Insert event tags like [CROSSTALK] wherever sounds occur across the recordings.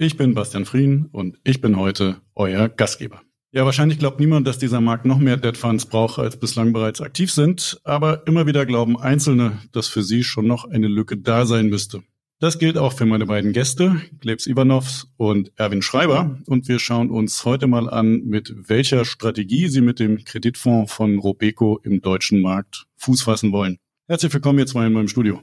Ich bin Bastian Frien und ich bin heute euer Gastgeber. Ja, wahrscheinlich glaubt niemand, dass dieser Markt noch mehr Debt Funds braucht, als bislang bereits aktiv sind, aber immer wieder glauben Einzelne, dass für sie schon noch eine Lücke da sein müsste. Das gilt auch für meine beiden Gäste, Glebs Ivanovs und Erwin Schreiber. Und wir schauen uns heute mal an, mit welcher Strategie sie mit dem Kreditfonds von Robeco im deutschen Markt Fuß fassen wollen. Herzlich willkommen jetzt mal in meinem Studio.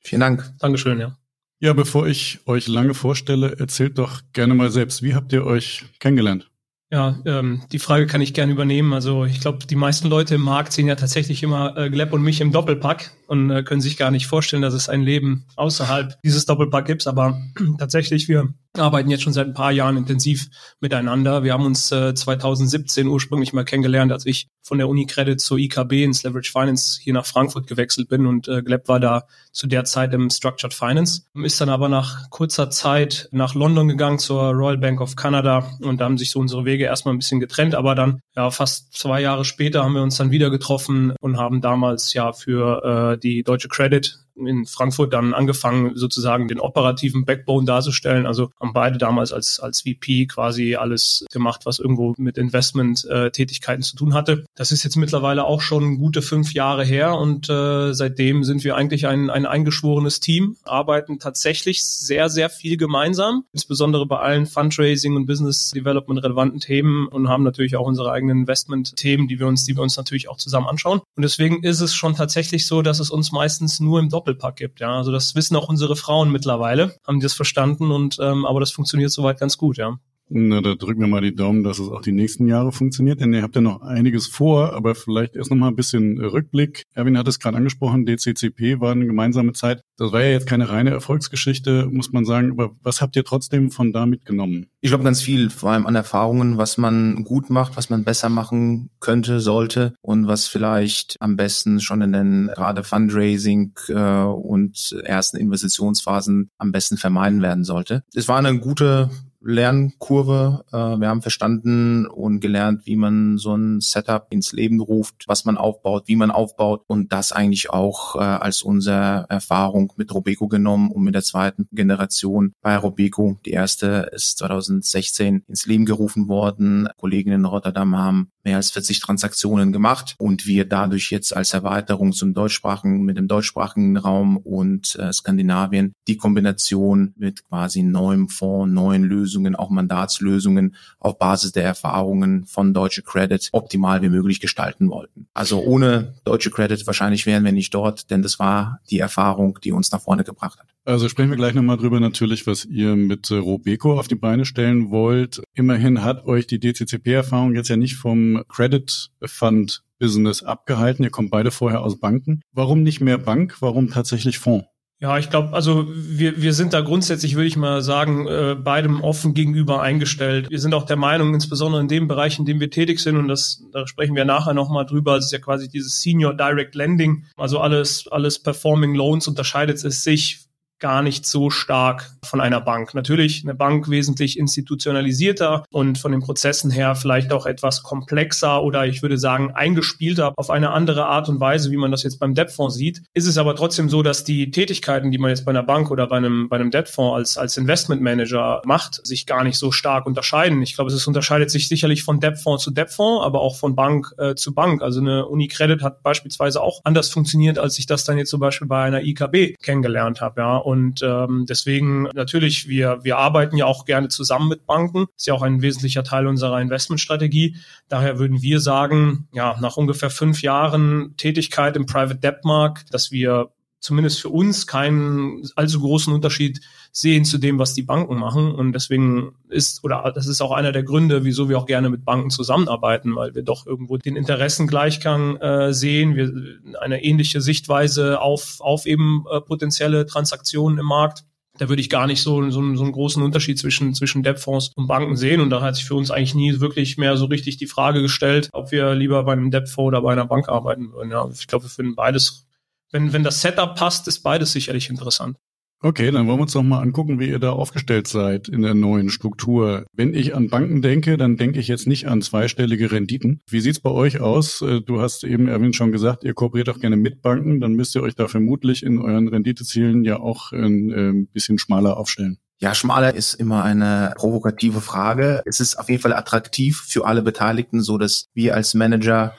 Vielen Dank. Dankeschön, ja. Ja, bevor ich euch lange vorstelle, erzählt doch gerne mal selbst, wie habt ihr euch kennengelernt? Ja, ähm, die Frage kann ich gerne übernehmen. Also ich glaube, die meisten Leute im Markt sehen ja tatsächlich immer äh, Gleb und mich im Doppelpack und äh, können sich gar nicht vorstellen, dass es ein Leben außerhalb dieses Doppelpack gibt. Aber [CLEARS THROAT] tatsächlich, wir arbeiten jetzt schon seit ein paar Jahren intensiv miteinander. Wir haben uns äh, 2017 ursprünglich mal kennengelernt, als ich von der Uni Credit zur IKB ins Leverage Finance hier nach Frankfurt gewechselt bin und äh, Gleb war da zu der Zeit im Structured Finance, ist dann aber nach kurzer Zeit nach London gegangen zur Royal Bank of Canada und da haben sich so unsere Wege erstmal ein bisschen getrennt, aber dann ja fast zwei Jahre später haben wir uns dann wieder getroffen und haben damals ja für äh, die Deutsche Credit in Frankfurt dann angefangen, sozusagen den operativen Backbone darzustellen. Also haben beide damals als, als VP quasi alles gemacht, was irgendwo mit Investment-Tätigkeiten zu tun hatte. Das ist jetzt mittlerweile auch schon gute fünf Jahre her und äh, seitdem sind wir eigentlich ein, ein eingeschworenes Team, arbeiten tatsächlich sehr, sehr viel gemeinsam, insbesondere bei allen Fundraising und Business Development relevanten Themen und haben natürlich auch unsere eigenen Investment-Themen, die wir uns, die wir uns natürlich auch zusammen anschauen. Und deswegen ist es schon tatsächlich so, dass es uns meistens nur im Doppel Doppelpack gibt. Ja, also das wissen auch unsere Frauen mittlerweile, haben die das verstanden und ähm, aber das funktioniert soweit ganz gut. Ja. Na, da drücken wir mal die Daumen, dass es auch die nächsten Jahre funktioniert, denn ihr habt ja noch einiges vor, aber vielleicht erst noch mal ein bisschen Rückblick. Erwin hat es gerade angesprochen, DCCP war eine gemeinsame Zeit. Das war ja jetzt keine reine Erfolgsgeschichte, muss man sagen, aber was habt ihr trotzdem von da mitgenommen? Ich glaube ganz viel, vor allem an Erfahrungen, was man gut macht, was man besser machen könnte, sollte und was vielleicht am besten schon in den gerade Fundraising äh, und ersten Investitionsphasen am besten vermeiden werden sollte. Es war eine gute Lernkurve. Äh, wir haben verstanden und gelernt, wie man so ein Setup ins Leben ruft, was man aufbaut, wie man aufbaut und das eigentlich auch äh, als unsere Erfahrung mit Robeco genommen und mit der zweiten Generation bei Robeco. Die erste ist 2016 ins Leben gerufen worden. Kollegen in Rotterdam haben mehr als 40 Transaktionen gemacht und wir dadurch jetzt als Erweiterung zum deutschsprachigen, mit dem deutschsprachigen Raum und äh, Skandinavien die Kombination mit quasi neuem Fonds, neuen Lösungen, auch Mandatslösungen auf Basis der Erfahrungen von Deutsche Credit optimal wie möglich gestalten wollten. Also ohne Deutsche Credit wahrscheinlich wären wir nicht dort, denn das war die Erfahrung, die uns nach vorne gebracht hat. Also sprechen wir gleich nochmal drüber natürlich, was ihr mit Robeco auf die Beine stellen wollt. Immerhin hat euch die DCCP-Erfahrung jetzt ja nicht vom Credit Fund Business abgehalten. Ihr kommt beide vorher aus Banken. Warum nicht mehr Bank? Warum tatsächlich Fonds? Ja, ich glaube, also wir, wir sind da grundsätzlich, würde ich mal sagen, äh, beidem offen gegenüber eingestellt. Wir sind auch der Meinung, insbesondere in dem Bereich, in dem wir tätig sind, und das, da sprechen wir nachher nochmal drüber, das ist ja quasi dieses Senior Direct Lending, also alles, alles Performing Loans unterscheidet es sich gar nicht so stark von einer Bank. Natürlich eine Bank wesentlich institutionalisierter und von den Prozessen her vielleicht auch etwas komplexer oder ich würde sagen eingespielter auf eine andere Art und Weise, wie man das jetzt beim Debtfonds sieht. Ist es aber trotzdem so, dass die Tätigkeiten, die man jetzt bei einer Bank oder bei einem, bei einem Debtfonds als, als Investmentmanager macht, sich gar nicht so stark unterscheiden. Ich glaube, es unterscheidet sich sicherlich von Debtfonds zu Debtfonds, aber auch von Bank äh, zu Bank. Also eine Unicredit hat beispielsweise auch anders funktioniert, als ich das dann jetzt zum Beispiel bei einer IKB kennengelernt habe. Ja und ähm, deswegen natürlich, wir, wir arbeiten ja auch gerne zusammen mit Banken. Ist ja auch ein wesentlicher Teil unserer Investmentstrategie. Daher würden wir sagen, ja, nach ungefähr fünf Jahren Tätigkeit im Private Debt Markt, dass wir zumindest für uns keinen allzu großen Unterschied sehen zu dem, was die Banken machen. Und deswegen ist, oder das ist auch einer der Gründe, wieso wir auch gerne mit Banken zusammenarbeiten, weil wir doch irgendwo den Interessengleichgang äh, sehen, wir eine ähnliche Sichtweise auf, auf eben äh, potenzielle Transaktionen im Markt. Da würde ich gar nicht so, so, so einen großen Unterschied zwischen, zwischen Debtfonds und Banken sehen. Und da hat sich für uns eigentlich nie wirklich mehr so richtig die Frage gestellt, ob wir lieber bei einem Debtfonds oder bei einer Bank arbeiten würden. Ja, ich glaube, wir finden beides wenn, wenn das Setup passt, ist beides sicherlich interessant. Okay, dann wollen wir uns doch mal angucken, wie ihr da aufgestellt seid in der neuen Struktur. Wenn ich an Banken denke, dann denke ich jetzt nicht an zweistellige Renditen. Wie sieht's bei euch aus? Äh, du hast eben, Erwin, schon gesagt, ihr kooperiert auch gerne mit Banken. Dann müsst ihr euch da vermutlich in euren Renditezielen ja auch ein, ein äh, bisschen schmaler aufstellen. Ja, schmaler ist immer eine provokative Frage. Es ist auf jeden Fall attraktiv für alle Beteiligten, so dass wir als Manager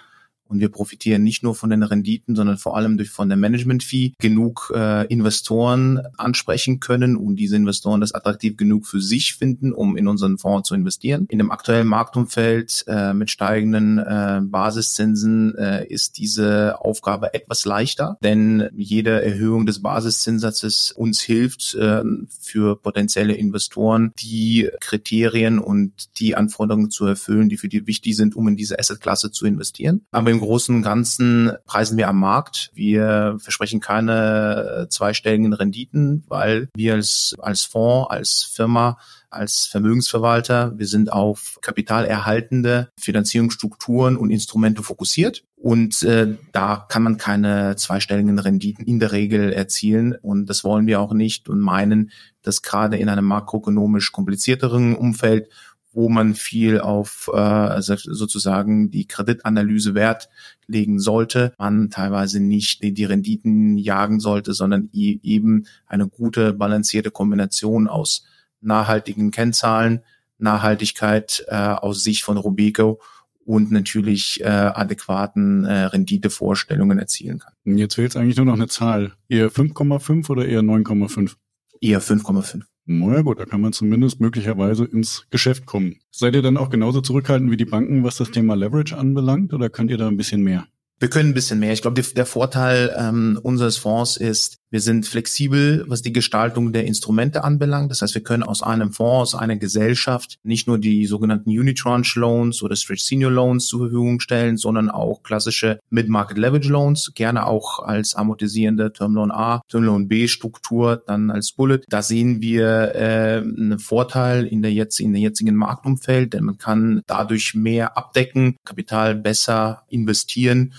und wir profitieren nicht nur von den Renditen, sondern vor allem durch von der Management-Fee genug äh, Investoren ansprechen können und diese Investoren das attraktiv genug für sich finden, um in unseren Fonds zu investieren. In dem aktuellen Marktumfeld äh, mit steigenden äh, Basiszinsen äh, ist diese Aufgabe etwas leichter, denn jede Erhöhung des Basiszinssatzes uns hilft äh, für potenzielle Investoren, die Kriterien und die Anforderungen zu erfüllen, die für die wichtig sind, um in diese Assetklasse zu investieren. Aber im Großen und Ganzen preisen wir am Markt. Wir versprechen keine äh, zweistelligen Renditen, weil wir als, als Fonds, als Firma als Vermögensverwalter. Wir sind auf kapitalerhaltende Finanzierungsstrukturen und Instrumente fokussiert. Und äh, da kann man keine zweistelligen Renditen in der Regel erzielen. Und das wollen wir auch nicht und meinen, dass gerade in einem makroökonomisch komplizierteren Umfeld wo man viel auf äh, also sozusagen die Kreditanalyse Wert legen sollte, man teilweise nicht die, die Renditen jagen sollte, sondern eben eine gute balancierte Kombination aus nachhaltigen Kennzahlen, Nachhaltigkeit äh, aus Sicht von Rubico und natürlich äh, adäquaten äh, Renditevorstellungen erzielen kann. Jetzt fehlt es eigentlich nur noch eine Zahl. Eher 5,5 oder eher 9,5? Eher 5,5. Naja gut, da kann man zumindest möglicherweise ins Geschäft kommen. Seid ihr dann auch genauso zurückhaltend wie die Banken, was das Thema Leverage anbelangt, oder könnt ihr da ein bisschen mehr? Wir können ein bisschen mehr. Ich glaube, der Vorteil ähm, unseres Fonds ist, wir sind flexibel, was die Gestaltung der Instrumente anbelangt. Das heißt, wir können aus einem Fonds, aus einer Gesellschaft nicht nur die sogenannten Unitranche Loans oder Stretch Senior Loans zur Verfügung stellen, sondern auch klassische Mid-Market Leverage Loans, gerne auch als amortisierende Term Loan A, Term Loan B Struktur, dann als Bullet. Da sehen wir äh, einen Vorteil in der jetzt in der jetzigen Marktumfeld, denn man kann dadurch mehr abdecken, Kapital besser investieren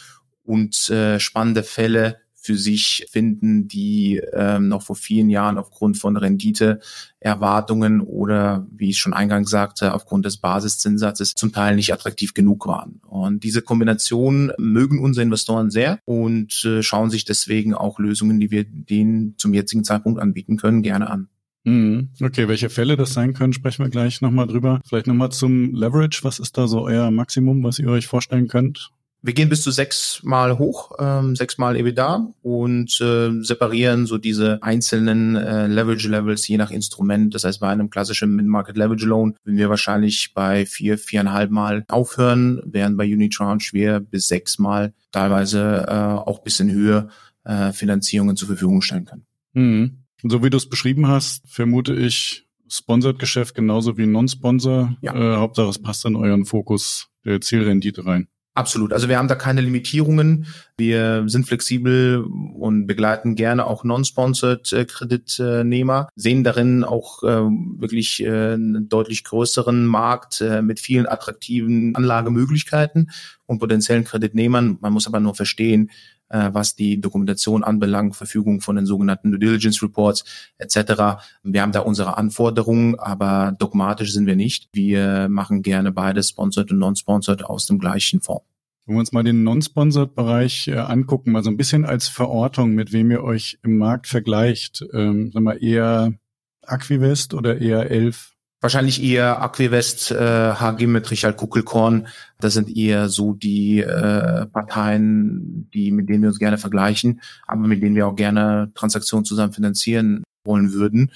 und äh, spannende Fälle für sich finden, die ähm, noch vor vielen Jahren aufgrund von Renditeerwartungen oder, wie ich schon eingangs sagte, aufgrund des Basiszinssatzes zum Teil nicht attraktiv genug waren. Und diese Kombination mögen unsere Investoren sehr und äh, schauen sich deswegen auch Lösungen, die wir denen zum jetzigen Zeitpunkt anbieten können, gerne an. Mhm. Okay, welche Fälle das sein können, sprechen wir gleich nochmal drüber. Vielleicht nochmal zum Leverage. Was ist da so euer Maximum, was ihr euch vorstellen könnt? Wir gehen bis zu sechsmal hoch, ähm, sechsmal EBITDA und äh, separieren so diese einzelnen äh, Leverage Levels je nach Instrument. Das heißt, bei einem klassischen Mid-Market Leverage Loan würden wir wahrscheinlich bei vier, viereinhalb Mal aufhören, während bei Unitranche wir bis sechsmal teilweise äh, auch bisschen höher äh, Finanzierungen zur Verfügung stellen können. Mhm. So wie du es beschrieben hast, vermute ich Sponsored-Geschäft genauso wie Non-Sponsor. Ja. Äh, Hauptsache es passt in euren Fokus der Zielrendite rein. Absolut. Also wir haben da keine Limitierungen. Wir sind flexibel und begleiten gerne auch non-sponsored äh, Kreditnehmer, sehen darin auch äh, wirklich äh, einen deutlich größeren Markt mit vielen attraktiven Anlagemöglichkeiten und potenziellen Kreditnehmern. Man muss aber nur verstehen, äh, was die Dokumentation anbelangt, Verfügung von den sogenannten Due Diligence Reports etc. Wir haben da unsere Anforderungen, aber dogmatisch sind wir nicht. Wir machen gerne beides, sponsored und non-sponsored, aus dem gleichen Fonds. Wenn wir uns mal den Non-Sponsored-Bereich äh, angucken, mal so ein bisschen als Verortung, mit wem ihr euch im Markt vergleicht, ähm, sagen wir eher Aquivest oder eher Elf? Wahrscheinlich eher Aquivest, äh, HG mit Richard Kuckelkorn. Das sind eher so die äh, Parteien, die mit denen wir uns gerne vergleichen, aber mit denen wir auch gerne Transaktionen zusammen finanzieren. wollen würden.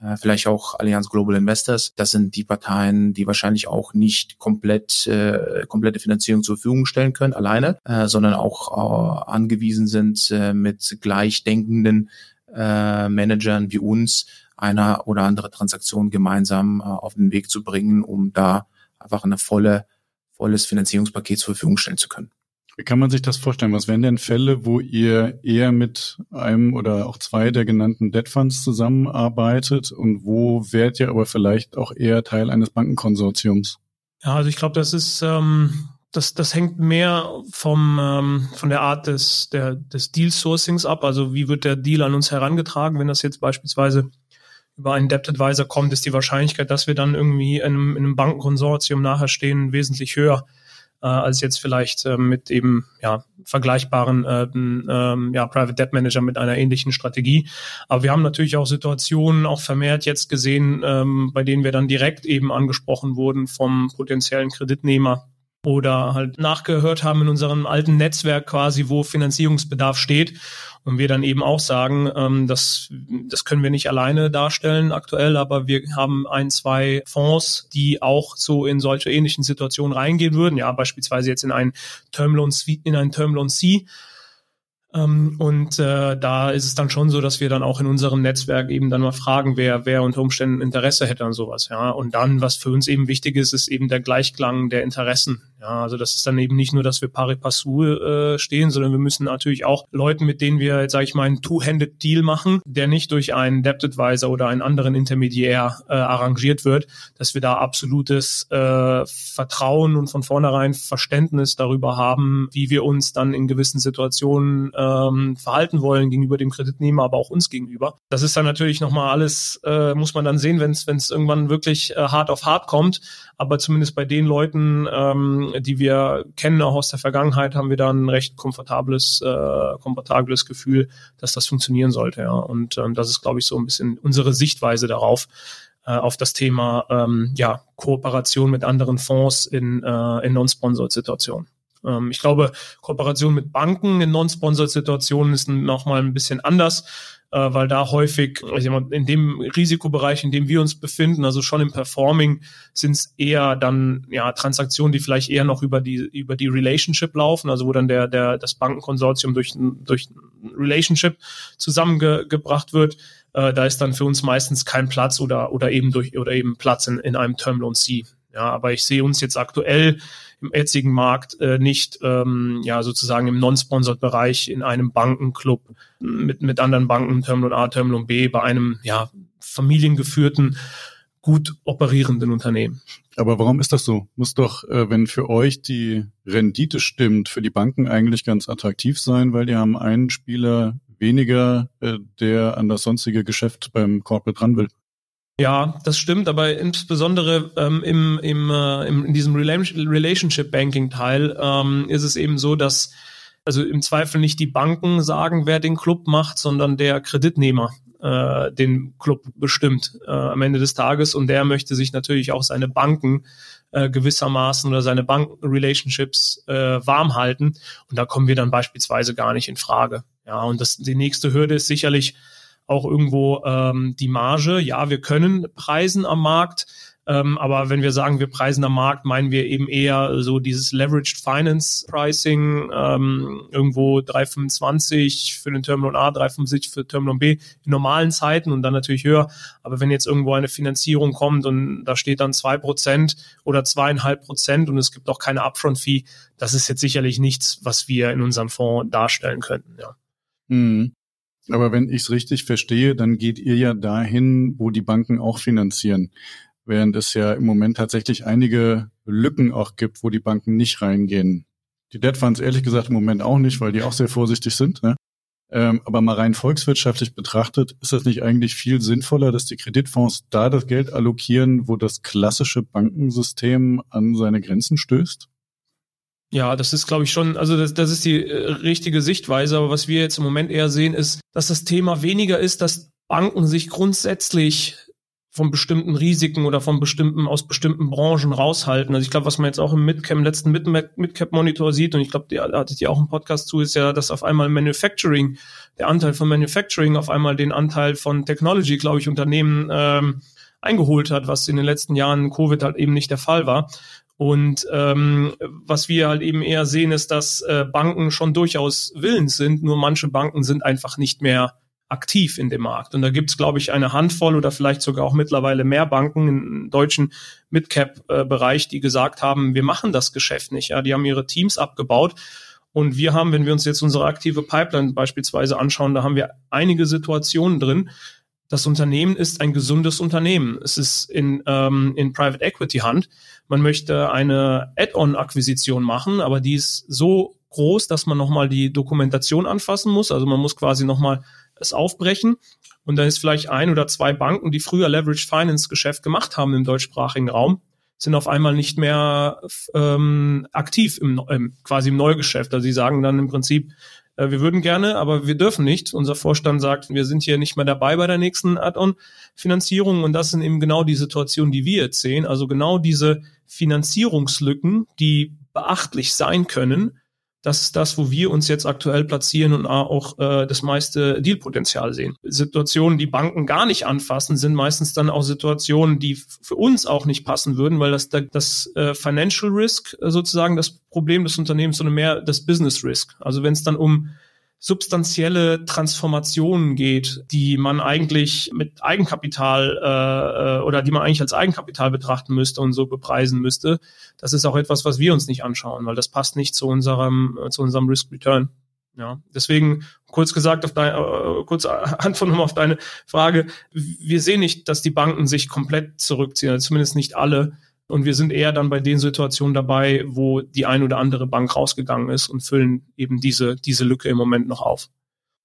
Äh, vielleicht auch Allianz Global Investors. Das sind die Parteien, die wahrscheinlich auch nicht komplett äh, komplette Finanzierung zur Verfügung stellen können alleine, äh, sondern auch äh, angewiesen sind, äh, mit gleichdenkenden äh, Managern wie uns einer oder andere Transaktion gemeinsam äh, auf den Weg zu bringen, um da einfach eine volle volles Finanzierungspaket zur Verfügung stellen zu können. Wie kann man sich das vorstellen? Was wären denn Fälle, wo ihr eher mit einem oder auch zwei der genannten Debt Funds zusammenarbeitet und wo wärt ihr aber vielleicht auch eher Teil eines Bankenkonsortiums? Ja, also ich glaube, das ist ähm, das, das hängt mehr vom ähm, von der Art des der des Deal Sourcings ab. Also wie wird der Deal an uns herangetragen, wenn das jetzt beispielsweise über einen Debt Advisor kommt, ist die Wahrscheinlichkeit, dass wir dann irgendwie in einem, in einem Bankenkonsortium nachher stehen, wesentlich höher äh, als jetzt vielleicht äh, mit eben ja vergleichbaren äh, äh, ja, Private Debt Manager mit einer ähnlichen Strategie. Aber wir haben natürlich auch Situationen auch vermehrt jetzt gesehen, ähm, bei denen wir dann direkt eben angesprochen wurden vom potenziellen Kreditnehmer oder halt nachgehört haben in unserem alten Netzwerk quasi, wo Finanzierungsbedarf steht. Und wir dann eben auch sagen, ähm, das, das können wir nicht alleine darstellen aktuell, aber wir haben ein, zwei Fonds, die auch so in solche ähnlichen Situationen reingehen würden. Ja, beispielsweise jetzt in einen Termloan C, in einen Termloan C und äh, da ist es dann schon so, dass wir dann auch in unserem Netzwerk eben dann mal fragen, wer, wer unter Umständen Interesse hätte an sowas, ja. Und dann, was für uns eben wichtig ist, ist eben der Gleichklang der Interessen. Ja, also das ist dann eben nicht nur, dass wir pari passu äh, stehen, sondern wir müssen natürlich auch Leuten, mit denen wir, sage ich mal, einen Two-Handed Deal machen, der nicht durch einen Debt Advisor oder einen anderen Intermediär äh, arrangiert wird, dass wir da absolutes äh, Vertrauen und von vornherein Verständnis darüber haben, wie wir uns dann in gewissen Situationen ähm, verhalten wollen gegenüber dem Kreditnehmer, aber auch uns gegenüber. Das ist dann natürlich nochmal alles, äh, muss man dann sehen, wenn es irgendwann wirklich äh, hart auf hart kommt. Aber zumindest bei den Leuten, ähm, die wir kennen, auch aus der Vergangenheit, haben wir da ein recht komfortables, äh, komfortables Gefühl, dass das funktionieren sollte. Ja. Und ähm, das ist, glaube ich, so ein bisschen unsere Sichtweise darauf äh, auf das Thema ähm, ja, Kooperation mit anderen Fonds in, äh, in Non-Sponsored-Situationen. Ähm, ich glaube, Kooperation mit Banken in Non-Sponsored-Situationen ist nochmal ein bisschen anders äh, weil da häufig also in dem Risikobereich, in dem wir uns befinden, also schon im Performing, sind es eher dann ja Transaktionen, die vielleicht eher noch über die über die Relationship laufen, also wo dann der der das Bankenkonsortium durch durch Relationship zusammengebracht wird. Äh, da ist dann für uns meistens kein Platz oder oder eben durch oder eben Platz in, in einem Term Loan C. Ja, aber ich sehe uns jetzt aktuell im jetzigen Markt äh, nicht ähm, ja sozusagen im non-sponsored Bereich in einem Bankenclub mit mit anderen Banken Terminal A, Terminal B bei einem ja familiengeführten gut operierenden Unternehmen. Aber warum ist das so? Muss doch, äh, wenn für euch die Rendite stimmt, für die Banken eigentlich ganz attraktiv sein, weil die haben einen Spieler weniger, äh, der an das sonstige Geschäft beim Corporate ran will. Ja, das stimmt, aber insbesondere ähm, im, im, äh, im, in diesem Relationship Banking Teil ähm, ist es eben so, dass also im Zweifel nicht die Banken sagen, wer den Club macht, sondern der Kreditnehmer äh, den Club bestimmt äh, am Ende des Tages und der möchte sich natürlich auch seine Banken äh, gewissermaßen oder seine Bankenrelationships äh, warm halten und da kommen wir dann beispielsweise gar nicht in Frage. Ja, und das die nächste Hürde ist sicherlich auch irgendwo ähm, die Marge. Ja, wir können preisen am Markt, ähm, aber wenn wir sagen, wir preisen am Markt, meinen wir eben eher so dieses Leveraged Finance Pricing, ähm, irgendwo 3,25 für den Terminal A, 3,75 für Terminal B in normalen Zeiten und dann natürlich höher. Aber wenn jetzt irgendwo eine Finanzierung kommt und da steht dann zwei Prozent oder zweieinhalb Prozent und es gibt auch keine Upfront-Fee, das ist jetzt sicherlich nichts, was wir in unserem Fonds darstellen könnten, ja. Mhm. Aber wenn ich es richtig verstehe, dann geht ihr ja dahin, wo die Banken auch finanzieren. Während es ja im Moment tatsächlich einige Lücken auch gibt, wo die Banken nicht reingehen. Die Debt Funds ehrlich gesagt im Moment auch nicht, weil die auch sehr vorsichtig sind. Ne? Ähm, aber mal rein volkswirtschaftlich betrachtet, ist das nicht eigentlich viel sinnvoller, dass die Kreditfonds da das Geld allokieren, wo das klassische Bankensystem an seine Grenzen stößt? Ja, das ist, glaube ich, schon, also das, das ist die äh, richtige Sichtweise. Aber was wir jetzt im Moment eher sehen, ist, dass das Thema weniger ist, dass Banken sich grundsätzlich von bestimmten Risiken oder von bestimmten, aus bestimmten Branchen raushalten. Also ich glaube, was man jetzt auch im Midcap, im letzten Midcap-Monitor sieht, und ich glaube, da hattet ihr auch einen Podcast zu, ist ja, dass auf einmal Manufacturing, der Anteil von Manufacturing auf einmal den Anteil von Technology, glaube ich, Unternehmen ähm, eingeholt hat, was in den letzten Jahren Covid halt eben nicht der Fall war. Und ähm, was wir halt eben eher sehen, ist, dass äh, Banken schon durchaus willens sind, nur manche Banken sind einfach nicht mehr aktiv in dem Markt. Und da gibt es, glaube ich, eine Handvoll oder vielleicht sogar auch mittlerweile mehr Banken im deutschen Midcap-Bereich, die gesagt haben, wir machen das Geschäft nicht. Ja, die haben ihre Teams abgebaut. Und wir haben, wenn wir uns jetzt unsere aktive Pipeline beispielsweise anschauen, da haben wir einige Situationen drin. Das Unternehmen ist ein gesundes Unternehmen. Es ist in, ähm, in Private Equity Hand. Man möchte eine Add-on-Akquisition machen, aber die ist so groß, dass man nochmal die Dokumentation anfassen muss. Also man muss quasi nochmal es aufbrechen. Und dann ist vielleicht ein oder zwei Banken, die früher Leverage Finance Geschäft gemacht haben im deutschsprachigen Raum, sind auf einmal nicht mehr ähm, aktiv im, ähm, quasi im Neugeschäft. Also sie sagen dann im Prinzip, äh, wir würden gerne, aber wir dürfen nicht. Unser Vorstand sagt, wir sind hier nicht mehr dabei bei der nächsten Add-on-Finanzierung. Und das sind eben genau die Situationen, die wir jetzt sehen. Also genau diese Finanzierungslücken, die beachtlich sein können, das ist das, wo wir uns jetzt aktuell platzieren und auch äh, das meiste Dealpotenzial sehen. Situationen, die Banken gar nicht anfassen, sind meistens dann auch Situationen, die für uns auch nicht passen würden, weil das das äh, Financial Risk äh, sozusagen das Problem des Unternehmens, sondern mehr das Business Risk. Also wenn es dann um substanzielle Transformationen geht, die man eigentlich mit Eigenkapital äh, äh, oder die man eigentlich als Eigenkapital betrachten müsste und so bepreisen müsste, das ist auch etwas, was wir uns nicht anschauen, weil das passt nicht zu unserem äh, zu unserem Risk Return. Ja, deswegen kurz gesagt auf deine, äh, kurz [LAUGHS] Antwort nochmal auf deine Frage. Wir sehen nicht, dass die Banken sich komplett zurückziehen, also zumindest nicht alle. Und wir sind eher dann bei den Situationen dabei, wo die ein oder andere Bank rausgegangen ist und füllen eben diese, diese Lücke im Moment noch auf.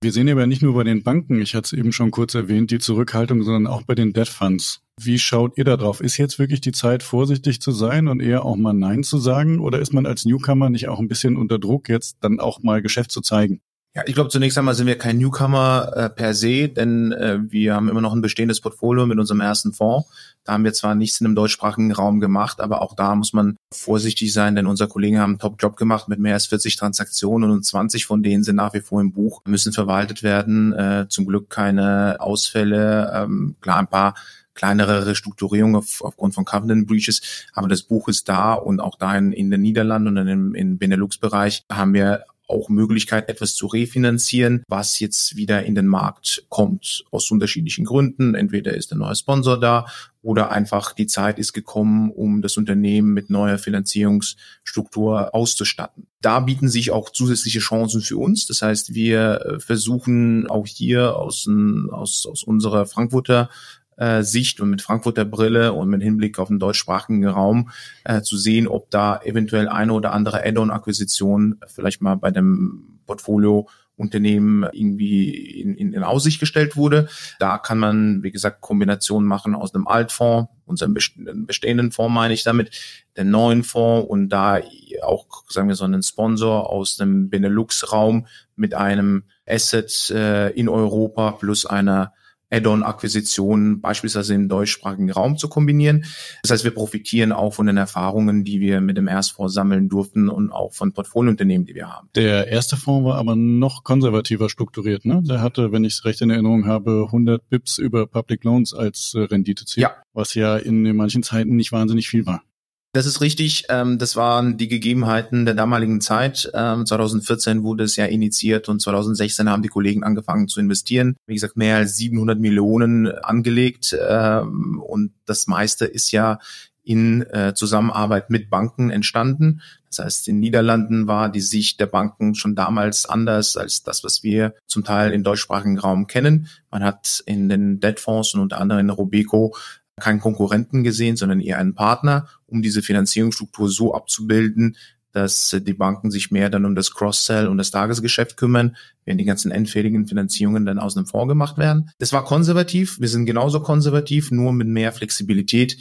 Wir sehen aber nicht nur bei den Banken, ich hatte es eben schon kurz erwähnt, die Zurückhaltung, sondern auch bei den Debt Funds. Wie schaut ihr da drauf? Ist jetzt wirklich die Zeit, vorsichtig zu sein und eher auch mal Nein zu sagen? Oder ist man als Newcomer nicht auch ein bisschen unter Druck, jetzt dann auch mal Geschäft zu zeigen? Ja, ich glaube, zunächst einmal sind wir kein Newcomer äh, per se, denn äh, wir haben immer noch ein bestehendes Portfolio mit unserem ersten Fonds. Da haben wir zwar nichts in dem deutschsprachigen Raum gemacht, aber auch da muss man vorsichtig sein, denn unsere Kollegen haben einen Top-Job gemacht mit mehr als 40 Transaktionen und 20 von denen sind nach wie vor im Buch, müssen verwaltet werden. Äh, zum Glück keine Ausfälle, ähm, klar ein paar kleinere Restrukturierungen auf, aufgrund von Covenant Breaches. Aber das Buch ist da und auch da in, in den Niederlanden und im, im Benelux-Bereich haben wir auch Möglichkeit, etwas zu refinanzieren, was jetzt wieder in den Markt kommt, aus unterschiedlichen Gründen. Entweder ist ein neuer Sponsor da oder einfach die Zeit ist gekommen, um das Unternehmen mit neuer Finanzierungsstruktur auszustatten. Da bieten sich auch zusätzliche Chancen für uns. Das heißt, wir äh, versuchen auch hier aus, aus, aus unserer Frankfurter äh, Sicht und mit Frankfurter Brille und mit Hinblick auf den deutschsprachigen Raum äh, zu sehen, ob da eventuell eine oder andere Add-on-Akquisition vielleicht mal bei dem Portfolio Unternehmen irgendwie in, in, in Aussicht gestellt wurde. Da kann man, wie gesagt, Kombinationen machen aus einem Altfonds, unserem bestehenden Fonds meine ich damit, den neuen Fonds und da auch, sagen wir so, einen Sponsor aus dem Benelux-Raum mit einem Asset äh, in Europa plus einer Add-on-Akquisitionen beispielsweise im deutschsprachigen Raum zu kombinieren. Das heißt, wir profitieren auch von den Erfahrungen, die wir mit dem Erstfonds sammeln durften und auch von Portfoliounternehmen, die wir haben. Der erste Fonds war aber noch konservativer strukturiert. Ne? Der hatte, wenn ich es recht in Erinnerung habe, 100 Bips über Public Loans als äh, Renditeziel, ja. was ja in, in manchen Zeiten nicht wahnsinnig viel war. Das ist richtig. Ähm, das waren die Gegebenheiten der damaligen Zeit. Ähm, 2014 wurde es ja initiiert und 2016 haben die Kollegen angefangen zu investieren. Wie gesagt, mehr als 700 Millionen angelegt ähm, und das meiste ist ja in äh, Zusammenarbeit mit Banken entstanden. Das heißt, in Niederlanden war die Sicht der Banken schon damals anders als das, was wir zum Teil im deutschsprachigen Raum kennen. Man hat in den Debtfonds und unter anderem in Robeco keinen Konkurrenten gesehen, sondern eher einen Partner, um diese Finanzierungsstruktur so abzubilden, dass die Banken sich mehr dann um das Cross-Sell und das Tagesgeschäft kümmern, während die ganzen endfälligen Finanzierungen dann aus einem Fonds gemacht werden. Das war konservativ. Wir sind genauso konservativ, nur mit mehr Flexibilität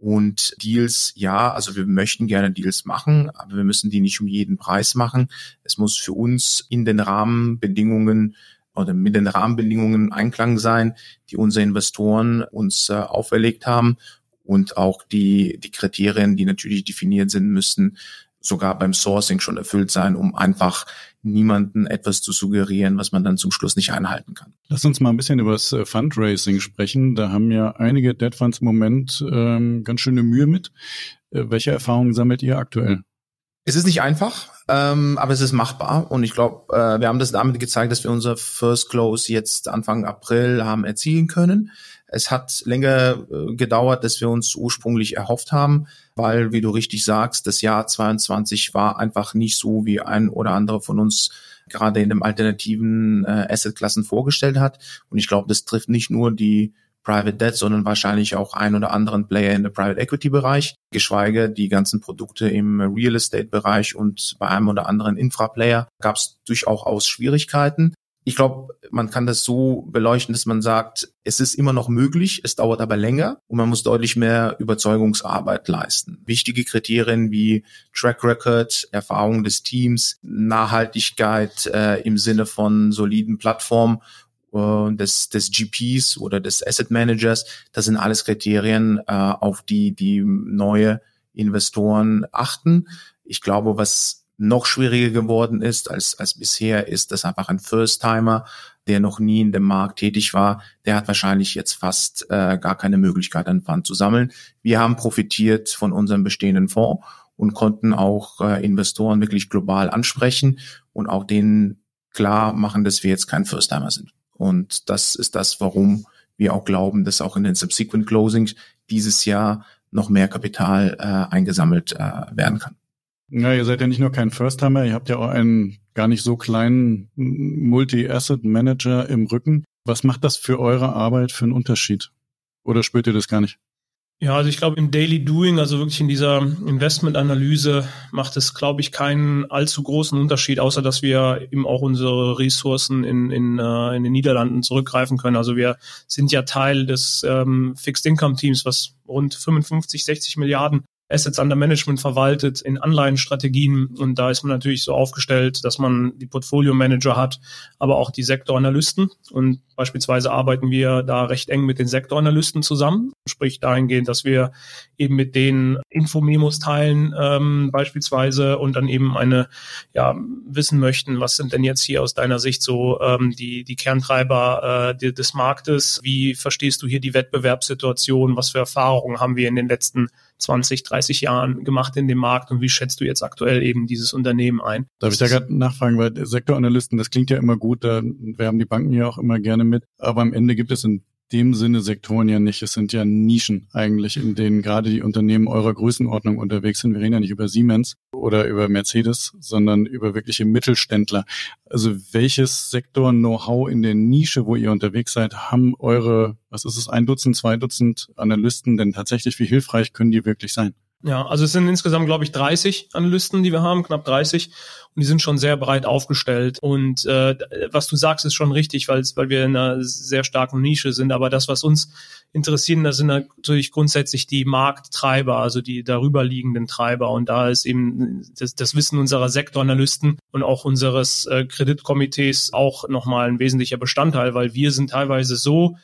und Deals, ja, also wir möchten gerne Deals machen, aber wir müssen die nicht um jeden Preis machen. Es muss für uns in den Rahmenbedingungen oder mit den Rahmenbedingungen in Einklang sein, die unsere Investoren uns äh, auferlegt haben und auch die, die Kriterien, die natürlich definiert sind müssen, sogar beim Sourcing schon erfüllt sein, um einfach niemanden etwas zu suggerieren, was man dann zum Schluss nicht einhalten kann. Lass uns mal ein bisschen über das äh, Fundraising sprechen. Da haben ja einige Dead Funds im Moment ähm, ganz schöne Mühe mit. Äh, welche Erfahrungen sammelt ihr aktuell? Es ist nicht einfach, ähm, aber es ist machbar und ich glaube, äh, wir haben das damit gezeigt, dass wir unser First Close jetzt Anfang April haben erzielen können. Es hat länger äh, gedauert, dass wir uns ursprünglich erhofft haben, weil, wie du richtig sagst, das Jahr 22 war einfach nicht so, wie ein oder andere von uns gerade in dem alternativen äh, Assetklassen vorgestellt hat. Und ich glaube, das trifft nicht nur die Private Debt, sondern wahrscheinlich auch ein oder anderen Player in der Private Equity Bereich, geschweige die ganzen Produkte im Real Estate Bereich und bei einem oder anderen Infra Player gab es durchaus Schwierigkeiten. Ich glaube, man kann das so beleuchten, dass man sagt, es ist immer noch möglich, es dauert aber länger und man muss deutlich mehr Überzeugungsarbeit leisten. Wichtige Kriterien wie Track Record, Erfahrung des Teams, Nachhaltigkeit äh, im Sinne von soliden Plattformen des, des GPs oder des Asset Managers, das sind alles Kriterien, äh, auf die die neue Investoren achten. Ich glaube, was noch schwieriger geworden ist als, als bisher, ist, dass einfach ein First-Timer, der noch nie in dem Markt tätig war, der hat wahrscheinlich jetzt fast äh, gar keine Möglichkeit, einen Fund zu sammeln. Wir haben profitiert von unserem bestehenden Fonds und konnten auch äh, Investoren wirklich global ansprechen und auch denen klar machen, dass wir jetzt kein First-Timer sind. Und das ist das, warum wir auch glauben, dass auch in den Subsequent Closings dieses Jahr noch mehr Kapital äh, eingesammelt äh, werden kann. Ja, ihr seid ja nicht nur kein First-Timer, ihr habt ja auch einen gar nicht so kleinen Multi-Asset-Manager im Rücken. Was macht das für eure Arbeit für einen Unterschied? Oder spürt ihr das gar nicht? Ja, also ich glaube im Daily Doing, also wirklich in dieser Investmentanalyse, macht es, glaube ich, keinen allzu großen Unterschied, außer dass wir eben auch unsere Ressourcen in, in, äh, in den Niederlanden zurückgreifen können. Also wir sind ja Teil des ähm, Fixed Income Teams, was rund 55, 60 Milliarden Assets under Management verwaltet in Anleihenstrategien. Und da ist man natürlich so aufgestellt, dass man die Portfolio-Manager hat, aber auch die Sektoranalysten. Und beispielsweise arbeiten wir da recht eng mit den Sektoranalysten zusammen, sprich dahingehend, dass wir eben mit denen Infomemos teilen ähm, beispielsweise und dann eben eine, ja, wissen möchten, was sind denn jetzt hier aus deiner Sicht so ähm, die, die Kerntreiber äh, des Marktes? Wie verstehst du hier die Wettbewerbssituation? Was für Erfahrungen haben wir in den letzten 20, 30 Jahren gemacht in dem Markt und wie schätzt du jetzt aktuell eben dieses Unternehmen ein? Darf ich da gerade nachfragen, weil Sektoranalysten, das klingt ja immer gut, da, wir haben die Banken ja auch immer gerne mit, aber am Ende gibt es in dem Sinne Sektoren ja nicht. Es sind ja Nischen eigentlich, in denen gerade die Unternehmen eurer Größenordnung unterwegs sind. Wir reden ja nicht über Siemens oder über Mercedes, sondern über wirkliche Mittelständler. Also welches Sektor-Know-how in der Nische, wo ihr unterwegs seid, haben eure, was ist es, ein Dutzend, zwei Dutzend Analysten denn tatsächlich? Wie hilfreich können die wirklich sein? Ja, also es sind insgesamt, glaube ich, 30 Analysten, die wir haben, knapp 30. Und die sind schon sehr breit aufgestellt. Und äh, was du sagst, ist schon richtig, weil, wir in einer sehr starken Nische sind. Aber das, was uns interessieren, das sind natürlich grundsätzlich die Markttreiber, also die darüber liegenden Treiber. Und da ist eben das, das Wissen unserer Sektoranalysten und auch unseres äh, Kreditkomitees auch nochmal ein wesentlicher Bestandteil, weil wir sind teilweise so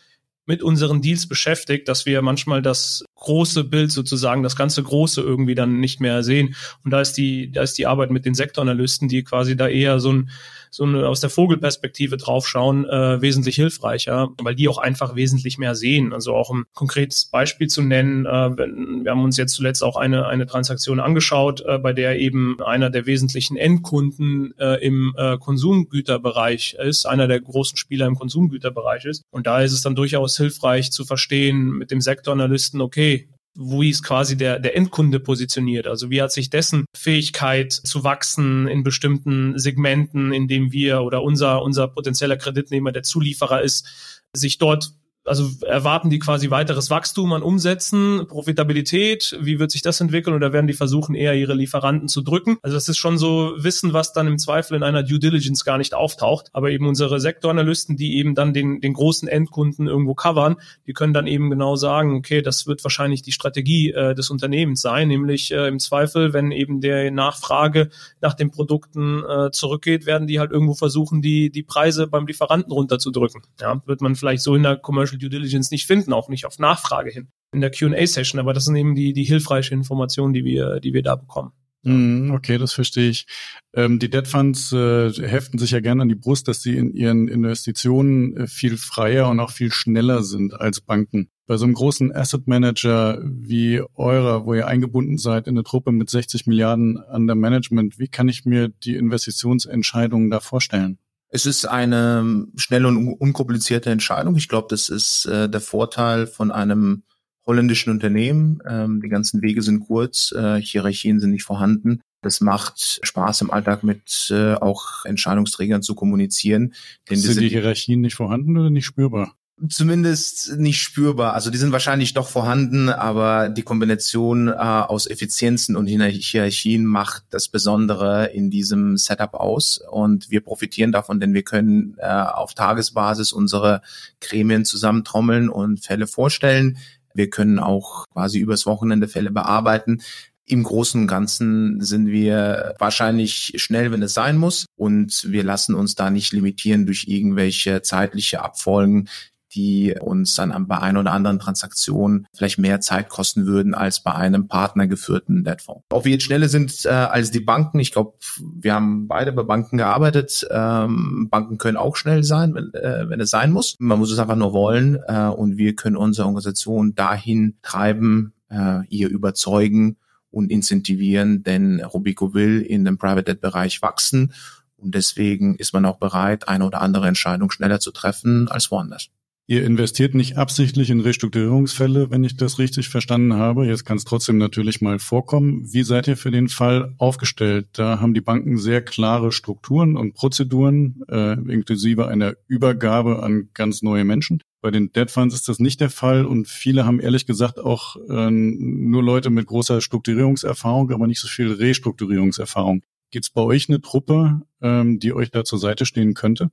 mit unseren Deals beschäftigt, dass wir manchmal das große Bild sozusagen, das ganze Große irgendwie dann nicht mehr sehen. Und da ist die, da ist die Arbeit mit den Sektoranalysten, die quasi da eher so ein, so eine, aus der Vogelperspektive draufschauen, äh, wesentlich hilfreicher, weil die auch einfach wesentlich mehr sehen. Also auch ein konkretes Beispiel zu nennen, äh, wir haben uns jetzt zuletzt auch eine, eine Transaktion angeschaut, äh, bei der eben einer der wesentlichen Endkunden äh, im äh, Konsumgüterbereich ist, einer der großen Spieler im Konsumgüterbereich ist. Und da ist es dann durchaus hilfreich zu verstehen mit dem Sektoranalysten, okay, wie ist quasi der, der Endkunde positioniert. Also wie hat sich dessen Fähigkeit zu wachsen in bestimmten Segmenten, in dem wir oder unser, unser potenzieller Kreditnehmer, der Zulieferer ist, sich dort Also erwarten die quasi weiteres Wachstum an Umsätzen, Profitabilität, wie wird sich das entwickeln oder werden die versuchen eher ihre Lieferanten zu drücken? Also das ist schon so Wissen, was dann im Zweifel in einer Due Diligence gar nicht auftaucht. Aber eben unsere Sektoranalysten, die eben dann den, den großen Endkunden irgendwo covern, die können dann eben genau sagen, okay, das wird wahrscheinlich die Strategie äh, des Unternehmens sein, nämlich äh, im Zweifel, wenn eben der Nachfrage nach den Produkten äh, zurückgeht, werden die halt irgendwo versuchen, die, die Preise beim Lieferanten runterzudrücken. Ja, wird man vielleicht so in der Commercial Due Diligence nicht finden, auch nicht auf Nachfrage hin in der Q&A-Session, aber das sind eben die, die hilfreiche Informationen, die wir, die wir da bekommen. Hm, okay, das verstehe ich. Ähm, die Debt Funds äh, heften sich ja gerne an die Brust, dass sie in ihren Investitionen äh, viel freier und auch viel schneller sind als Banken. Bei so einem großen Asset Manager wie eurer, wo ihr eingebunden seid in eine Truppe mit 60 Milliarden an der Management, wie kann ich mir die Investitionsentscheidungen da vorstellen? Es ist eine ähm, schnelle und unkomplizierte Entscheidung. Ich glaube, das ist äh, der Vorteil von einem holländischen Unternehmen. Ähm, die ganzen Wege sind kurz, äh, Hierarchien sind nicht vorhanden. Das macht Spaß im Alltag mit äh, auch Entscheidungsträgern zu kommunizieren. Denn sind die Hierarchien nicht vorhanden oder nicht spürbar? Zumindest nicht spürbar. Also die sind wahrscheinlich doch vorhanden, aber die Kombination äh, aus Effizienzen und Hierarchien macht das Besondere in diesem Setup aus. Und wir profitieren davon, denn wir können äh, auf Tagesbasis unsere Gremien zusammentrommeln und Fälle vorstellen. Wir können auch quasi übers Wochenende Fälle bearbeiten. Im Großen und Ganzen sind wir wahrscheinlich schnell, wenn es sein muss. Und wir lassen uns da nicht limitieren durch irgendwelche zeitliche Abfolgen, die uns dann bei einer oder anderen Transaktion vielleicht mehr Zeit kosten würden als bei einem partnergeführten Debtfonds. Ob wir jetzt schneller sind äh, als die Banken, ich glaube, wir haben beide bei Banken gearbeitet. Ähm, Banken können auch schnell sein, wenn, äh, wenn es sein muss. Man muss es einfach nur wollen äh, und wir können unsere Organisation dahin treiben, äh, ihr überzeugen und incentivieren, denn Robico will in dem Private Debt Bereich wachsen und deswegen ist man auch bereit, eine oder andere Entscheidung schneller zu treffen als woanders. Ihr investiert nicht absichtlich in Restrukturierungsfälle, wenn ich das richtig verstanden habe. Jetzt kann es trotzdem natürlich mal vorkommen. Wie seid ihr für den Fall aufgestellt? Da haben die Banken sehr klare Strukturen und Prozeduren, äh, inklusive einer Übergabe an ganz neue Menschen. Bei den Debt Funds ist das nicht der Fall und viele haben ehrlich gesagt auch äh, nur Leute mit großer Strukturierungserfahrung, aber nicht so viel Restrukturierungserfahrung. Gibt es bei euch eine Truppe, ähm, die euch da zur Seite stehen könnte?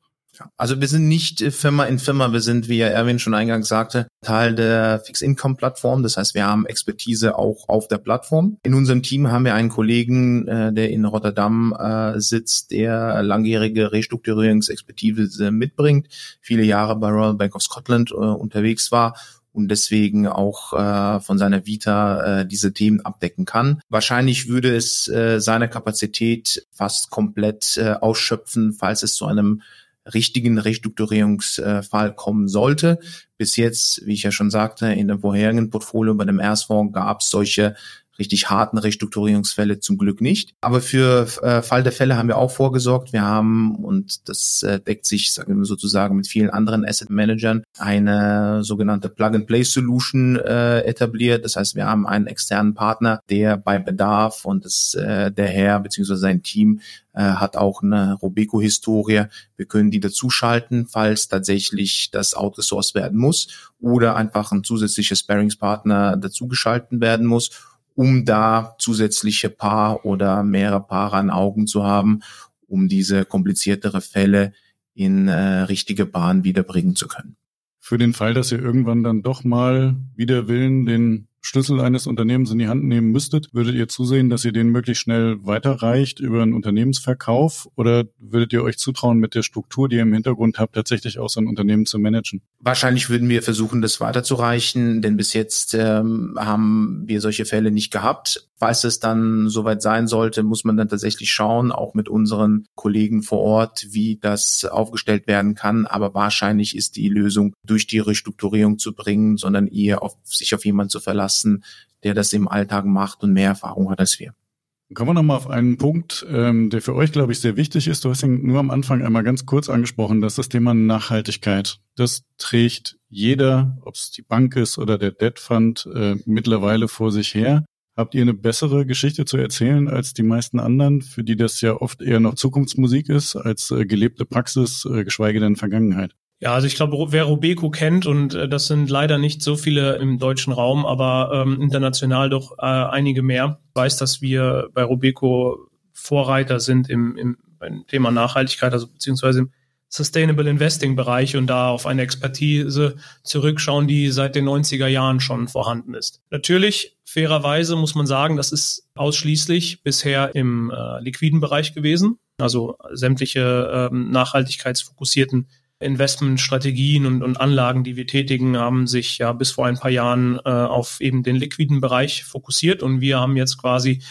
Also wir sind nicht äh, Firma in Firma, wir sind, wie Erwin schon eingangs sagte, Teil der Fix-Income-Plattform. Das heißt, wir haben Expertise auch auf der Plattform. In unserem Team haben wir einen Kollegen, äh, der in Rotterdam äh, sitzt, der langjährige Restrukturierungsexpertise mitbringt, viele Jahre bei Royal Bank of Scotland äh, unterwegs war und deswegen auch äh, von seiner Vita äh, diese Themen abdecken kann. Wahrscheinlich würde es äh, seine Kapazität fast komplett äh, ausschöpfen, falls es zu einem richtigen Restrukturierungsfall kommen sollte. Bis jetzt, wie ich ja schon sagte, in dem vorherigen Portfolio bei dem Erstfonds gab es solche richtig harten Restrukturierungsfälle zum Glück nicht. Aber für äh, Fall der Fälle haben wir auch vorgesorgt. Wir haben, und das äh, deckt sich sagen wir sozusagen mit vielen anderen Asset Managern, eine sogenannte Plug-and-Play-Solution äh, etabliert. Das heißt, wir haben einen externen Partner, der bei Bedarf und das, äh, der Herr bzw. sein Team äh, hat auch eine Robeco-Historie. Wir können die dazuschalten, falls tatsächlich das outgesourced werden muss oder einfach ein zusätzlicher Sparringspartner dazugeschalten werden muss um da zusätzliche Paar oder mehrere Paare an Augen zu haben, um diese kompliziertere Fälle in äh, richtige Bahn wiederbringen zu können. Für den Fall, dass ihr irgendwann dann doch mal wider Willen den Schlüssel eines Unternehmens in die Hand nehmen müsstet, würdet ihr zusehen, dass ihr den möglichst schnell weiterreicht über einen Unternehmensverkauf oder würdet ihr euch zutrauen, mit der Struktur, die ihr im Hintergrund habt, tatsächlich auch so ein Unternehmen zu managen? Wahrscheinlich würden wir versuchen, das weiterzureichen, denn bis jetzt ähm, haben wir solche Fälle nicht gehabt. Falls es dann soweit sein sollte, muss man dann tatsächlich schauen, auch mit unseren Kollegen vor Ort, wie das aufgestellt werden kann. Aber wahrscheinlich ist die Lösung durch die Restrukturierung zu bringen, sondern eher auf sich auf jemanden zu verlassen, lassen, der das im Alltag macht und mehr Erfahrung hat als wir. Kommen wir nochmal auf einen Punkt, ähm, der für euch, glaube ich, sehr wichtig ist. Du hast ihn nur am Anfang einmal ganz kurz angesprochen, das ist das Thema Nachhaltigkeit. Das trägt jeder, ob es die Bank ist oder der Debt Fund, äh, mittlerweile vor sich her. Habt ihr eine bessere Geschichte zu erzählen als die meisten anderen, für die das ja oft eher noch Zukunftsmusik ist, als äh, gelebte Praxis, äh, geschweige denn Vergangenheit? Ja, also ich glaube, wer Robeco kennt, und äh, das sind leider nicht so viele im deutschen Raum, aber ähm, international doch äh, einige mehr, weiß, dass wir bei Robeco Vorreiter sind im, im, im Thema Nachhaltigkeit, also beziehungsweise im Sustainable Investing Bereich und da auf eine Expertise zurückschauen, die seit den 90er Jahren schon vorhanden ist. Natürlich, fairerweise muss man sagen, das ist ausschließlich bisher im äh, liquiden Bereich gewesen. Also sämtliche ähm, nachhaltigkeitsfokussierten Investmentstrategien und, und Anlagen, die wir tätigen, haben sich ja bis vor ein paar Jahren äh, auf eben den liquiden Bereich fokussiert und wir haben jetzt quasi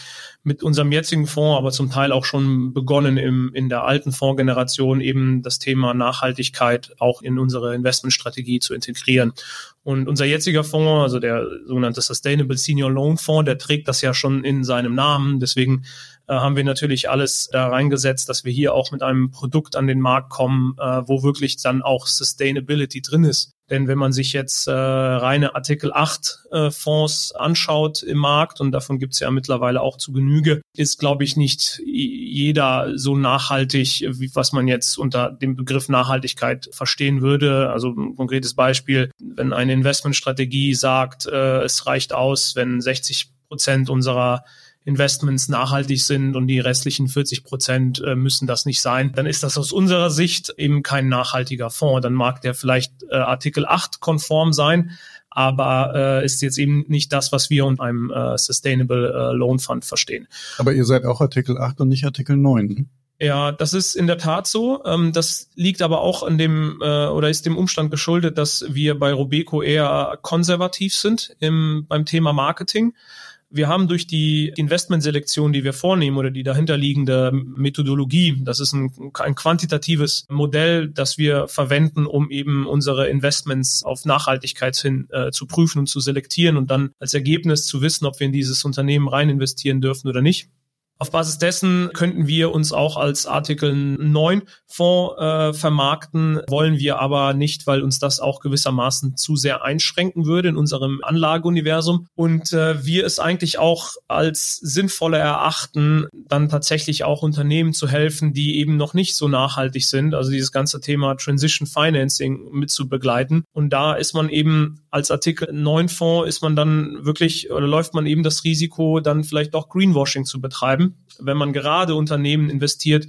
mit unserem jetzigen Fonds, aber zum Teil auch schon begonnen im, in der alten Fondsgeneration eben das Thema Nachhaltigkeit auch in unsere Investmentstrategie zu integrieren. Und unser jetziger Fonds, also der sogenannte Sustainable Senior Loan Fonds, der trägt das ja schon in seinem Namen. Deswegen äh, haben wir natürlich alles da reingesetzt, dass wir hier auch mit einem Produkt an den Markt kommen, äh, wo wirklich dann auch Sustainability drin ist. Denn wenn man sich jetzt äh, reine Artikel 8 äh, Fonds anschaut im Markt, und davon gibt es ja mittlerweile auch zu Genüge, ist, glaube ich, nicht jeder so nachhaltig, wie was man jetzt unter dem Begriff Nachhaltigkeit verstehen würde. Also ein konkretes Beispiel, wenn eine Investmentstrategie sagt, äh, es reicht aus, wenn 60 Prozent unserer Investments nachhaltig sind und die restlichen 40 Prozent äh, müssen das nicht sein, dann ist das aus unserer Sicht eben kein nachhaltiger Fonds. Dann mag der vielleicht äh, Artikel 8 konform sein, aber äh, ist jetzt eben nicht das, was wir unter einem äh, Sustainable äh, Loan Fund verstehen. Aber ihr seid auch Artikel 8 und nicht Artikel 9. Ne? Ja, das ist in der Tat so. Ähm, das liegt aber auch an dem äh, oder ist dem Umstand geschuldet, dass wir bei Robeco eher konservativ sind im, beim Thema Marketing. Wir haben durch die Investmentselektion, die wir vornehmen oder die dahinterliegende Methodologie, das ist ein, ein quantitatives Modell, das wir verwenden, um eben unsere Investments auf Nachhaltigkeit hin äh, zu prüfen und zu selektieren und dann als Ergebnis zu wissen, ob wir in dieses Unternehmen rein investieren dürfen oder nicht. Auf Basis dessen könnten wir uns auch als Artikel 9 Fonds äh, vermarkten, wollen wir aber nicht, weil uns das auch gewissermaßen zu sehr einschränken würde in unserem Anlageuniversum. Und äh, wir es eigentlich auch als sinnvoller erachten, dann tatsächlich auch Unternehmen zu helfen, die eben noch nicht so nachhaltig sind, also dieses ganze Thema Transition Financing mit zu begleiten. Und da ist man eben als Artikel 9 Fonds ist man dann wirklich oder läuft man eben das Risiko, dann vielleicht doch Greenwashing zu betreiben wenn man gerade Unternehmen investiert,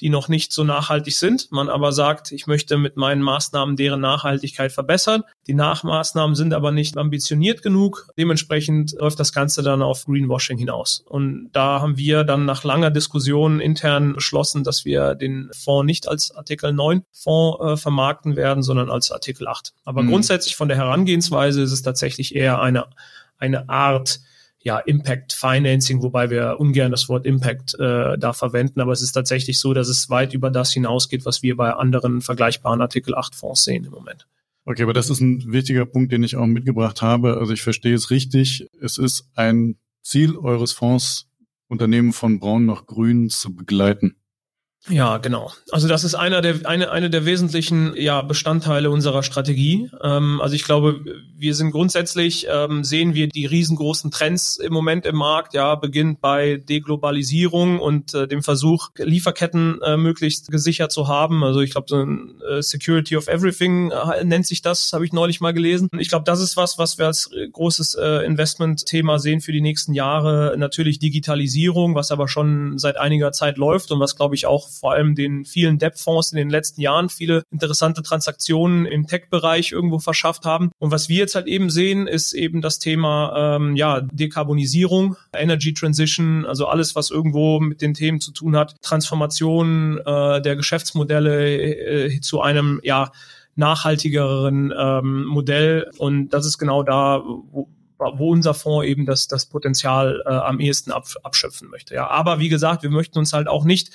die noch nicht so nachhaltig sind, man aber sagt, ich möchte mit meinen Maßnahmen deren Nachhaltigkeit verbessern. Die Nachmaßnahmen sind aber nicht ambitioniert genug. Dementsprechend läuft das Ganze dann auf Greenwashing hinaus. Und da haben wir dann nach langer Diskussion intern beschlossen, dass wir den Fonds nicht als Artikel 9 Fonds äh, vermarkten werden, sondern als Artikel 8. Aber mhm. grundsätzlich von der Herangehensweise ist es tatsächlich eher eine, eine Art, ja, Impact Financing, wobei wir ungern das Wort Impact äh, da verwenden, aber es ist tatsächlich so, dass es weit über das hinausgeht, was wir bei anderen vergleichbaren Artikel 8 Fonds sehen im Moment. Okay, aber das ist ein wichtiger Punkt, den ich auch mitgebracht habe. Also ich verstehe es richtig. Es ist ein Ziel eures Fonds, Unternehmen von braun nach grün zu begleiten. Ja, genau. Also das ist einer der eine eine der wesentlichen ja Bestandteile unserer Strategie. Ähm, also ich glaube, wir sind grundsätzlich ähm, sehen wir die riesengroßen Trends im Moment im Markt. Ja, beginnt bei Deglobalisierung und äh, dem Versuch Lieferketten äh, möglichst gesichert zu haben. Also ich glaube, so ein äh, Security of Everything äh, nennt sich das, habe ich neulich mal gelesen. Ich glaube, das ist was, was wir als äh, großes äh, Investment-Thema sehen für die nächsten Jahre. Natürlich Digitalisierung, was aber schon seit einiger Zeit läuft und was glaube ich auch vor allem den vielen Debt-Fonds in den letzten Jahren viele interessante Transaktionen im Tech-Bereich irgendwo verschafft haben. Und was wir jetzt halt eben sehen, ist eben das Thema ähm, ja Dekarbonisierung, Energy Transition, also alles, was irgendwo mit den Themen zu tun hat, Transformation äh, der Geschäftsmodelle äh, zu einem ja nachhaltigeren ähm, Modell. Und das ist genau da, wo, wo unser Fonds eben das, das Potenzial äh, am ehesten ab, abschöpfen möchte. Ja, aber wie gesagt, wir möchten uns halt auch nicht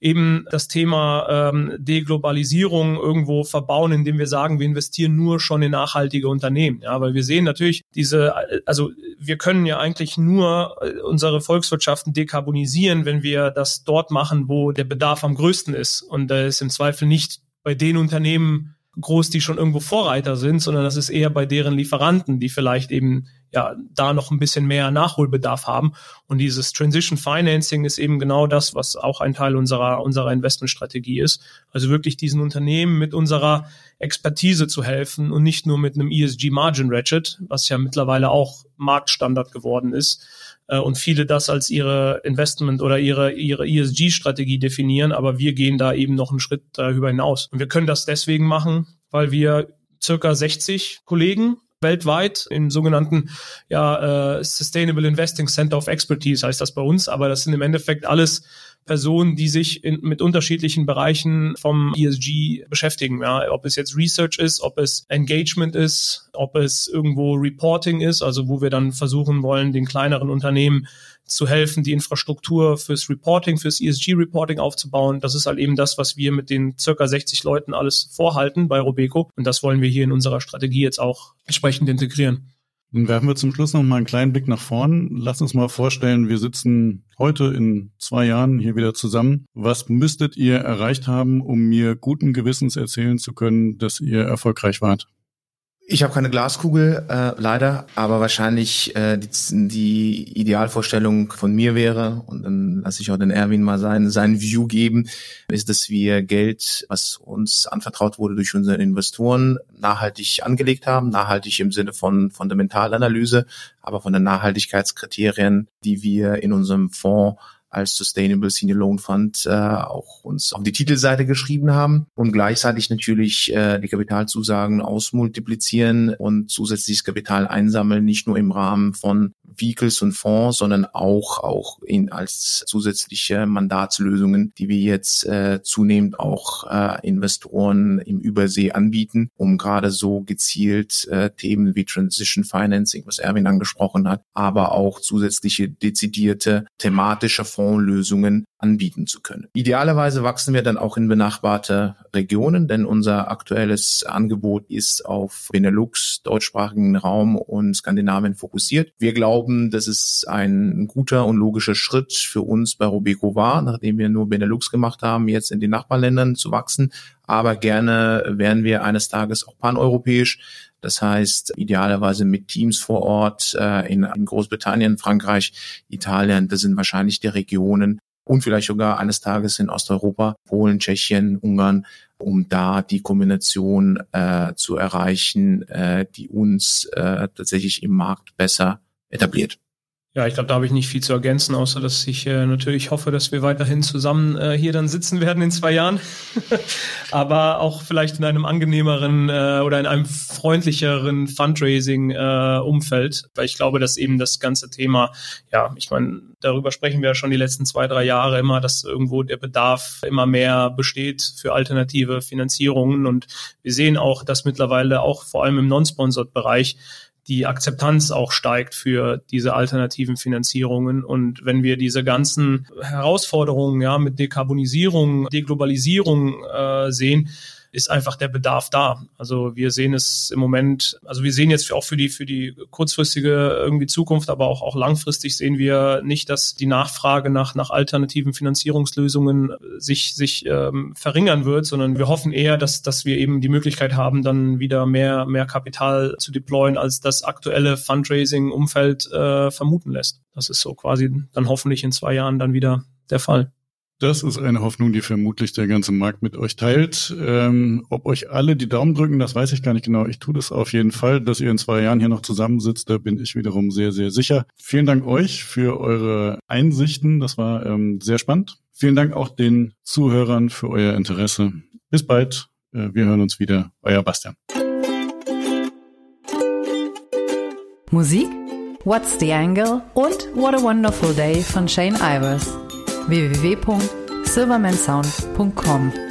eben das Thema ähm, Deglobalisierung irgendwo verbauen, indem wir sagen, wir investieren nur schon in nachhaltige Unternehmen. Ja, weil wir sehen natürlich diese, also wir können ja eigentlich nur äh, unsere Volkswirtschaften dekarbonisieren, wenn wir das dort machen, wo der Bedarf am größten ist. Und da ist im Zweifel nicht bei den Unternehmen groß, die schon irgendwo Vorreiter sind, sondern das ist eher bei deren Lieferanten, die vielleicht eben ja da noch ein bisschen mehr Nachholbedarf haben. Und dieses Transition Financing ist eben genau das, was auch ein Teil unserer, unserer Investmentstrategie ist. Also wirklich diesen Unternehmen mit unserer Expertise zu helfen und nicht nur mit einem ESG Margin Ratchet, was ja mittlerweile auch Marktstandard geworden ist äh, und viele das als ihre Investment oder ihre, ihre ESG-Strategie definieren, aber wir gehen da eben noch einen Schritt darüber hinaus. Und wir können das deswegen machen, weil wir circa 60 Kollegen weltweit im sogenannten ja, äh, Sustainable Investing Center of Expertise heißt das bei uns, aber das sind im Endeffekt alles Personen, die sich in, mit unterschiedlichen Bereichen vom ESG beschäftigen. Ja, ob es jetzt Research ist, ob es Engagement ist, ob es irgendwo Reporting ist, also wo wir dann versuchen wollen, den kleineren Unternehmen zu helfen, die Infrastruktur fürs Reporting, fürs ESG-Reporting aufzubauen. Das ist halt eben das, was wir mit den circa 60 Leuten alles vorhalten bei Robeco. Und das wollen wir hier in unserer Strategie jetzt auch entsprechend integrieren. Dann werfen wir zum Schluss noch mal einen kleinen Blick nach vorn. Lass uns mal vorstellen, wir sitzen heute in zwei Jahren hier wieder zusammen. Was müsstet ihr erreicht haben, um mir guten Gewissens erzählen zu können, dass ihr erfolgreich wart? Ich habe keine Glaskugel, äh, leider, aber wahrscheinlich äh, die, die Idealvorstellung von mir wäre, und dann lasse ich auch den Erwin mal sein, sein View geben, ist, dass wir Geld, was uns anvertraut wurde durch unsere Investoren, nachhaltig angelegt haben, nachhaltig im Sinne von Fundamentalanalyse, aber von den Nachhaltigkeitskriterien, die wir in unserem Fonds als Sustainable Senior Loan Fund äh, auch uns auf die Titelseite geschrieben haben und gleichzeitig natürlich äh, die Kapitalzusagen ausmultiplizieren und zusätzliches Kapital einsammeln, nicht nur im Rahmen von Vehicles und Fonds, sondern auch auch in, als zusätzliche Mandatslösungen, die wir jetzt äh, zunehmend auch äh, Investoren im Übersee anbieten, um gerade so gezielt äh, Themen wie Transition Financing, was Erwin angesprochen hat, aber auch zusätzliche dezidierte thematische Fondslösungen anbieten zu können. Idealerweise wachsen wir dann auch in benachbarte Regionen, denn unser aktuelles Angebot ist auf Benelux, deutschsprachigen Raum und Skandinavien fokussiert. Wir glauben, dass es ein guter und logischer Schritt für uns bei Robeco war, nachdem wir nur Benelux gemacht haben, jetzt in den Nachbarländern zu wachsen. Aber gerne wären wir eines Tages auch paneuropäisch. Das heißt, idealerweise mit Teams vor Ort äh, in, in Großbritannien, Frankreich, Italien. Das sind wahrscheinlich die Regionen, und vielleicht sogar eines Tages in Osteuropa, Polen, Tschechien, Ungarn, um da die Kombination äh, zu erreichen, äh, die uns äh, tatsächlich im Markt besser etabliert. Ja, ich glaube, da habe ich nicht viel zu ergänzen, außer dass ich äh, natürlich hoffe, dass wir weiterhin zusammen äh, hier dann sitzen werden in zwei Jahren. [LAUGHS] Aber auch vielleicht in einem angenehmeren äh, oder in einem freundlicheren Fundraising-Umfeld. Äh, Weil ich glaube, dass eben das ganze Thema, ja, ich meine, darüber sprechen wir ja schon die letzten zwei, drei Jahre immer, dass irgendwo der Bedarf immer mehr besteht für alternative Finanzierungen. Und wir sehen auch, dass mittlerweile auch vor allem im Non-Sponsored-Bereich die Akzeptanz auch steigt für diese alternativen Finanzierungen. Und wenn wir diese ganzen Herausforderungen ja mit Dekarbonisierung, Deglobalisierung äh, sehen, ist einfach der Bedarf da. Also wir sehen es im Moment, also wir sehen jetzt auch für die, für die kurzfristige irgendwie Zukunft, aber auch, auch langfristig sehen wir nicht, dass die Nachfrage nach, nach alternativen Finanzierungslösungen sich, sich ähm, verringern wird, sondern wir hoffen eher, dass, dass wir eben die Möglichkeit haben, dann wieder mehr, mehr Kapital zu deployen, als das aktuelle Fundraising-Umfeld äh, vermuten lässt. Das ist so quasi dann hoffentlich in zwei Jahren dann wieder der Fall. Das ist eine Hoffnung, die vermutlich der ganze Markt mit euch teilt. Ähm, ob euch alle die Daumen drücken, das weiß ich gar nicht genau. Ich tue das auf jeden Fall. Dass ihr in zwei Jahren hier noch zusammensitzt, da bin ich wiederum sehr, sehr sicher. Vielen Dank euch für eure Einsichten. Das war ähm, sehr spannend. Vielen Dank auch den Zuhörern für euer Interesse. Bis bald. Äh, wir hören uns wieder. Euer Bastian. Musik? What's the Angle? Und What a Wonderful Day von Shane Ivers www.silvermansound.com.